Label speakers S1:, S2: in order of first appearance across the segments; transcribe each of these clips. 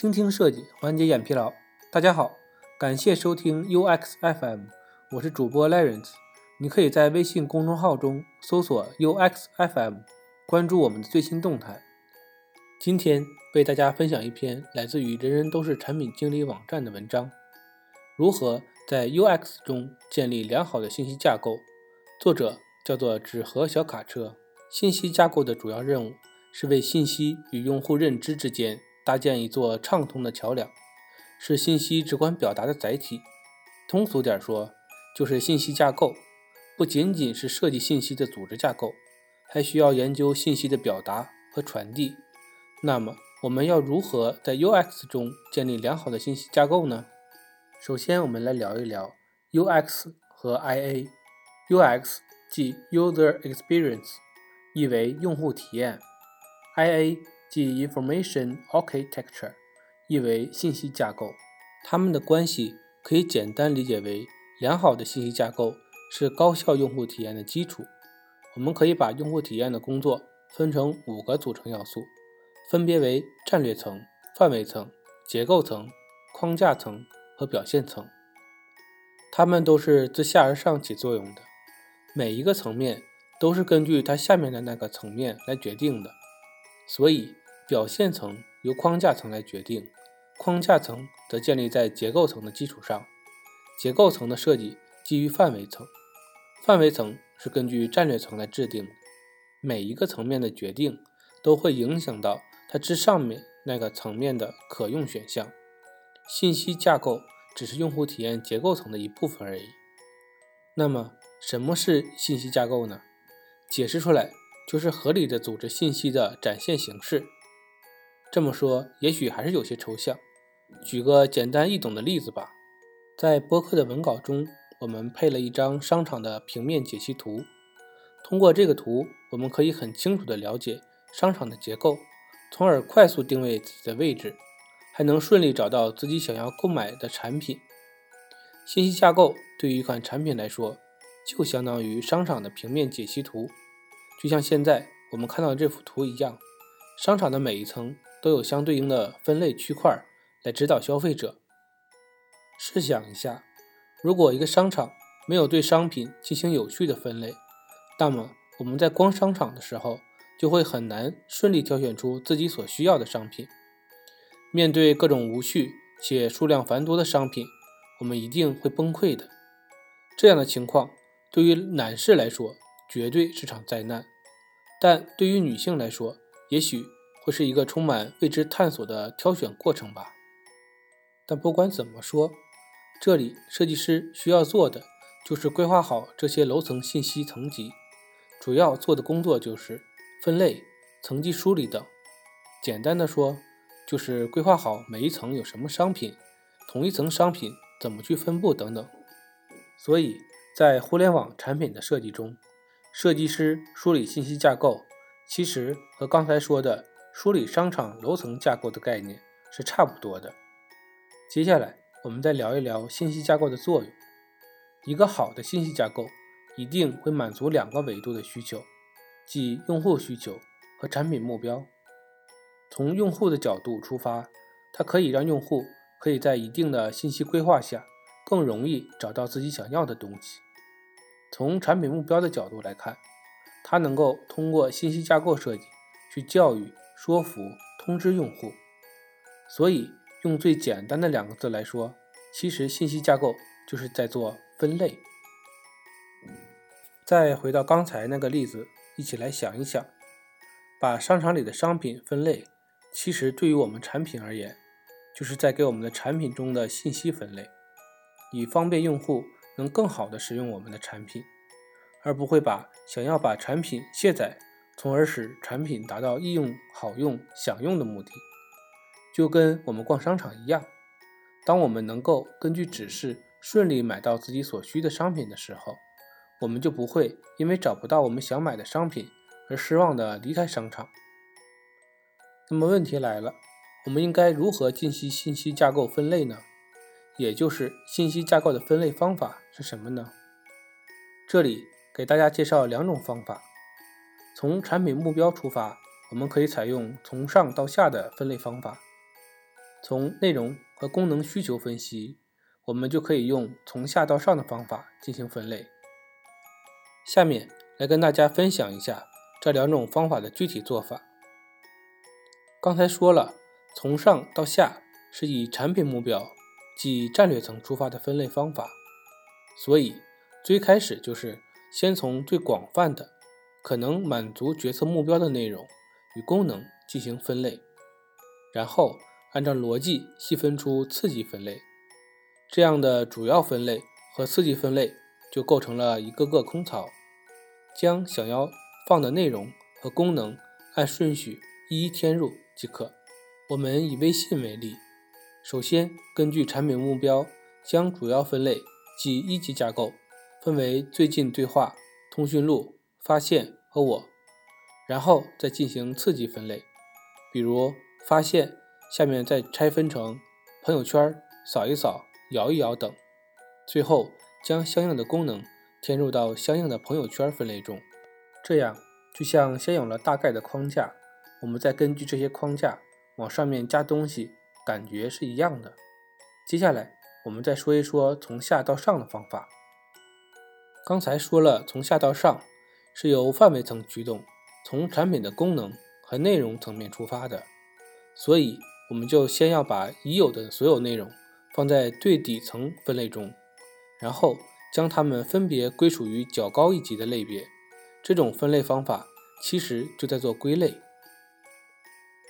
S1: 倾听设计，缓解眼疲劳。大家好，感谢收听 UX FM，我是主播 Lawrence。你可以在微信公众号中搜索 UX FM，关注我们的最新动态。今天为大家分享一篇来自于人人都是产品经理网站的文章：如何在 UX 中建立良好的信息架构。作者叫做纸盒小卡车。信息架构的主要任务是为信息与用户认知之间搭建一座畅通的桥梁，是信息直观表达的载体。通俗点说，就是信息架构不仅仅是设计信息的组织架构，还需要研究信息的表达和传递。那么，我们要如何在 UX 中建立良好的信息架构呢？首先，我们来聊一聊 UX 和 IA。UX 即 User Experience。意为用户体验，IA 即 Information Architecture，意为信息架构。它们的关系可以简单理解为：良好的信息架构是高效用户体验的基础。我们可以把用户体验的工作分成五个组成要素，分别为战略层、范围层、结构层、框架层和表现层。它们都是自下而上起作用的，每一个层面。都是根据它下面的那个层面来决定的，所以表现层由框架层来决定，框架层则建立在结构层的基础上，结构层的设计基于范围层，范围层是根据战略层来制定。每一个层面的决定都会影响到它之上面那个层面的可用选项。信息架构只是用户体验结构层的一部分而已。那么，什么是信息架构呢？解释出来就是合理的组织信息的展现形式。这么说也许还是有些抽象，举个简单易懂的例子吧。在播客的文稿中，我们配了一张商场的平面解析图。通过这个图，我们可以很清楚地了解商场的结构，从而快速定位自己的位置，还能顺利找到自己想要购买的产品。信息架构对于一款产品来说，就相当于商场的平面解析图。就像现在我们看到这幅图一样，商场的每一层都有相对应的分类区块来指导消费者。试想一下，如果一个商场没有对商品进行有序的分类，那么我们在逛商场的时候就会很难顺利挑选出自己所需要的商品。面对各种无序且数量繁多的商品，我们一定会崩溃的。这样的情况对于男士来说，绝对是场灾难，但对于女性来说，也许会是一个充满未知探索的挑选过程吧。但不管怎么说，这里设计师需要做的就是规划好这些楼层信息层级，主要做的工作就是分类、层级梳理等。简单的说，就是规划好每一层有什么商品，同一层商品怎么去分布等等。所以在互联网产品的设计中，设计师梳理信息架构，其实和刚才说的梳理商场楼层架构的概念是差不多的。接下来，我们再聊一聊信息架构的作用。一个好的信息架构一定会满足两个维度的需求，即用户需求和产品目标。从用户的角度出发，它可以让用户可以在一定的信息规划下，更容易找到自己想要的东西。从产品目标的角度来看，它能够通过信息架构设计去教育、说服、通知用户。所以，用最简单的两个字来说，其实信息架构就是在做分类。再回到刚才那个例子，一起来想一想：把商场里的商品分类，其实对于我们产品而言，就是在给我们的产品中的信息分类，以方便用户。能更好的使用我们的产品，而不会把想要把产品卸载，从而使产品达到易用、好用、享用的目的。就跟我们逛商场一样，当我们能够根据指示顺利买到自己所需的商品的时候，我们就不会因为找不到我们想买的商品而失望的离开商场。那么问题来了，我们应该如何进行信息架构分类呢？也就是信息架构的分类方法是什么呢？这里给大家介绍两种方法。从产品目标出发，我们可以采用从上到下的分类方法。从内容和功能需求分析，我们就可以用从下到上的方法进行分类。下面来跟大家分享一下这两种方法的具体做法。刚才说了，从上到下是以产品目标，即战略层出发的分类方法，所以最开始就是先从最广泛的、可能满足决策目标的内容与功能进行分类，然后按照逻辑细分出次级分类。这样的主要分类和次级分类就构成了一个个空槽，将想要放的内容和功能按顺序一一添入。即可。我们以微信为例，首先根据产品目标，将主要分类即一级架构分为最近对话、通讯录、发现和我，然后再进行次级分类，比如发现下面再拆分成朋友圈、扫一扫、摇一摇等，最后将相应的功能填入到相应的朋友圈分类中。这样就像先有了大概的框架。我们再根据这些框架往上面加东西，感觉是一样的。接下来我们再说一说从下到上的方法。刚才说了，从下到上是由范围层驱动，从产品的功能和内容层面出发的，所以我们就先要把已有的所有内容放在最底层分类中，然后将它们分别归属于较高一级的类别。这种分类方法其实就在做归类。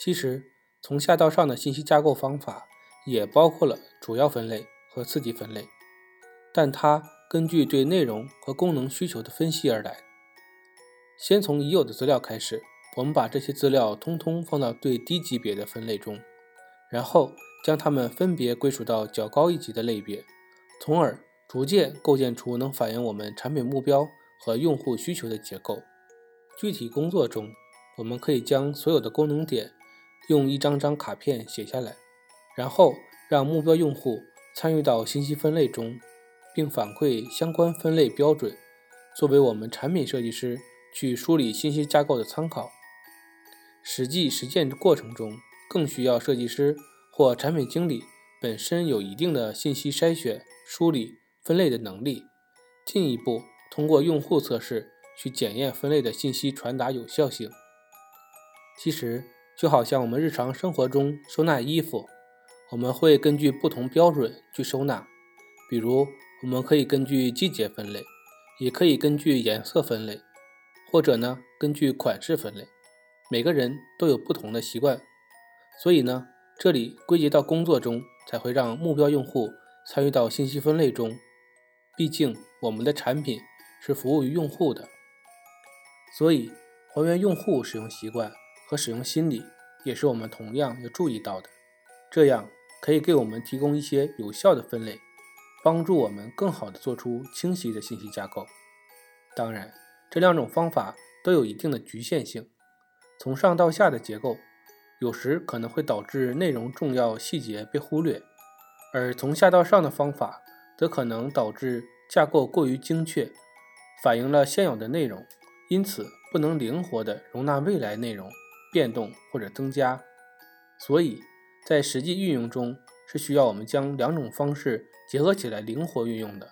S1: 其实，从下到上的信息架构方法也包括了主要分类和次级分类，但它根据对内容和功能需求的分析而来。先从已有的资料开始，我们把这些资料通通放到最低级别的分类中，然后将它们分别归属到较高一级的类别，从而逐渐构建出能反映我们产品目标和用户需求的结构。具体工作中，我们可以将所有的功能点。用一张张卡片写下来，然后让目标用户参与到信息分类中，并反馈相关分类标准，作为我们产品设计师去梳理信息架构的参考。实际实践过程中，更需要设计师或产品经理本身有一定的信息筛选、梳理、分类的能力，进一步通过用户测试去检验分类的信息传达有效性。其实。就好像我们日常生活中收纳衣服，我们会根据不同标准去收纳。比如，我们可以根据季节分类，也可以根据颜色分类，或者呢根据款式分类。每个人都有不同的习惯，所以呢，这里归结到工作中，才会让目标用户参与到信息分类中。毕竟，我们的产品是服务于用户的，所以还原用户使用习惯。和使用心理也是我们同样要注意到的，这样可以给我们提供一些有效的分类，帮助我们更好的做出清晰的信息架构。当然，这两种方法都有一定的局限性。从上到下的结构，有时可能会导致内容重要细节被忽略；而从下到上的方法，则可能导致架构过于精确，反映了现有的内容，因此不能灵活的容纳未来内容。变动或者增加，所以在实际运用中是需要我们将两种方式结合起来灵活运用的。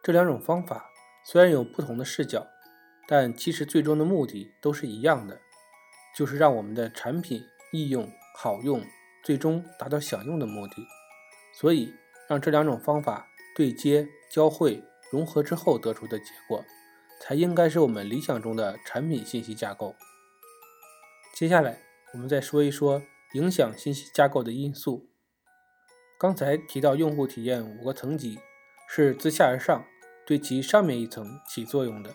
S1: 这两种方法虽然有不同的视角，但其实最终的目的都是一样的，就是让我们的产品易用好用，最终达到想用的目的。所以，让这两种方法对接、交汇、融合之后得出的结果，才应该是我们理想中的产品信息架构。接下来，我们再说一说影响信息架构的因素。刚才提到用户体验五个层级是自下而上对其上面一层起作用的。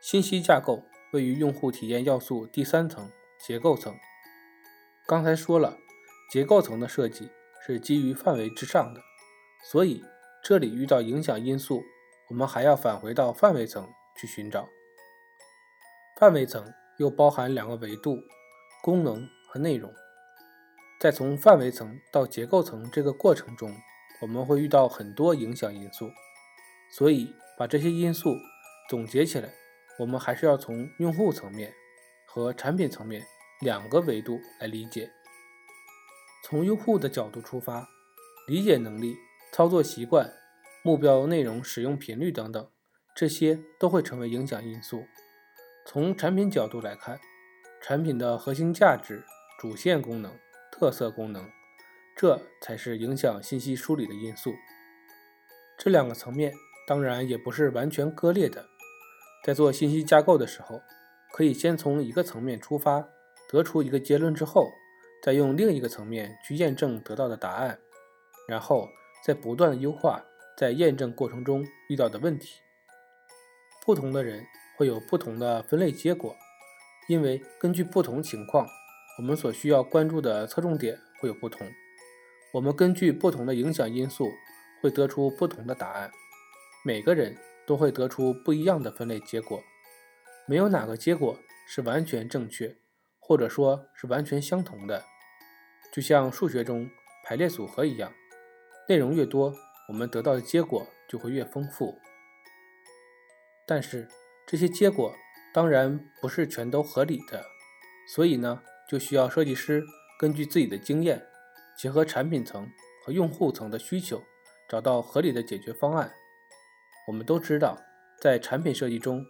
S1: 信息架构位于用户体验要素第三层结构层。刚才说了，结构层的设计是基于范围之上的，所以这里遇到影响因素，我们还要返回到范围层去寻找。范围层又包含两个维度。功能和内容，在从范围层到结构层这个过程中，我们会遇到很多影响因素，所以把这些因素总结起来，我们还是要从用户层面和产品层面两个维度来理解。从用户的角度出发，理解能力、操作习惯、目标内容使用频率等等，这些都会成为影响因素。从产品角度来看，产品的核心价值、主线功能、特色功能，这才是影响信息梳理的因素。这两个层面当然也不是完全割裂的。在做信息架构的时候，可以先从一个层面出发，得出一个结论之后，再用另一个层面去验证得到的答案，然后再不断的优化在验证过程中遇到的问题。不同的人会有不同的分类结果，因为根据不同情况，我们所需要关注的侧重点会有不同。我们根据不同的影响因素，会得出不同的答案。每个人。都会得出不一样的分类结果，没有哪个结果是完全正确，或者说是完全相同的。就像数学中排列组合一样，内容越多，我们得到的结果就会越丰富。但是这些结果当然不是全都合理的，所以呢，就需要设计师根据自己的经验，结合产品层和用户层的需求，找到合理的解决方案。我们都知道，在产品设计中，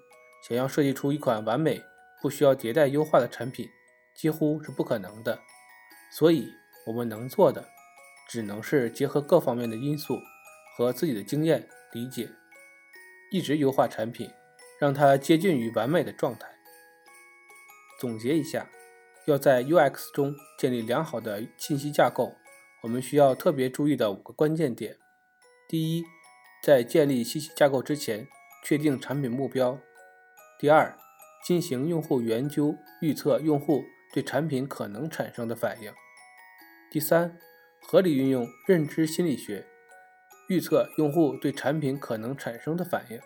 S1: 想要设计出一款完美、不需要迭代优化的产品，几乎是不可能的。所以，我们能做的，只能是结合各方面的因素和自己的经验理解，一直优化产品，让它接近于完美的状态。总结一下，要在 UX 中建立良好的信息架构，我们需要特别注意的五个关键点：第一，在建立信息架构之前，确定产品目标。第二，进行用户研究，预测用户对产品可能产生的反应。第三，合理运用认知心理学，预测用户对产品可能产生的反应。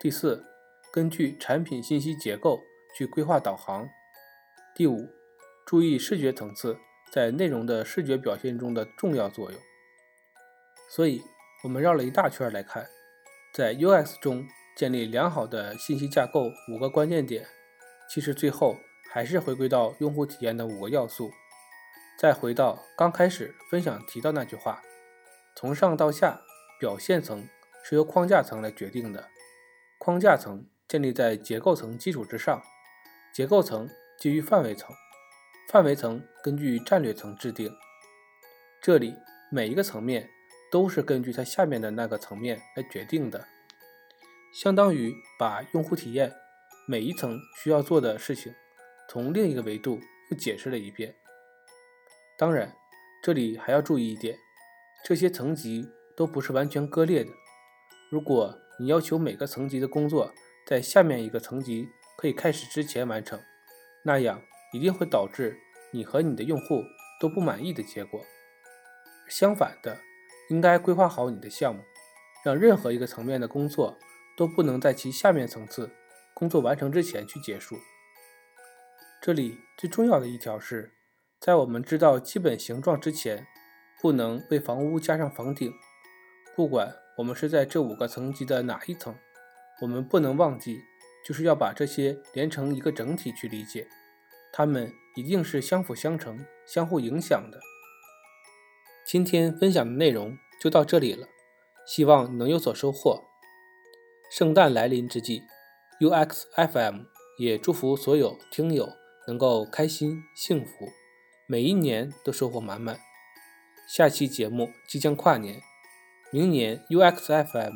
S1: 第四，根据产品信息结构去规划导航。第五，注意视觉层次在内容的视觉表现中的重要作用。所以。我们绕了一大圈来看，在 UX 中建立良好的信息架构五个关键点，其实最后还是回归到用户体验的五个要素。再回到刚开始分享提到那句话：从上到下，表现层是由框架层来决定的，框架层建立在结构层基础之上，结构层基于范围层，范围层根据战略层制定。这里每一个层面。都是根据它下面的那个层面来决定的，相当于把用户体验每一层需要做的事情，从另一个维度又解释了一遍。当然，这里还要注意一点，这些层级都不是完全割裂的。如果你要求每个层级的工作在下面一个层级可以开始之前完成，那样一定会导致你和你的用户都不满意的结果。相反的。应该规划好你的项目，让任何一个层面的工作都不能在其下面层次工作完成之前去结束。这里最重要的一条是，在我们知道基本形状之前，不能为房屋加上房顶。不管我们是在这五个层级的哪一层，我们不能忘记，就是要把这些连成一个整体去理解，它们一定是相辅相成、相互影响的。今天分享的内容就到这里了，希望能有所收获。圣诞来临之际，UXFM 也祝福所有听友能够开心幸福，每一年都收获满满。下期节目即将跨年，明年 UXFM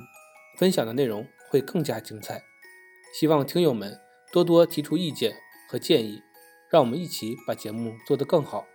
S1: 分享的内容会更加精彩，希望听友们多多提出意见和建议，让我们一起把节目做得更好。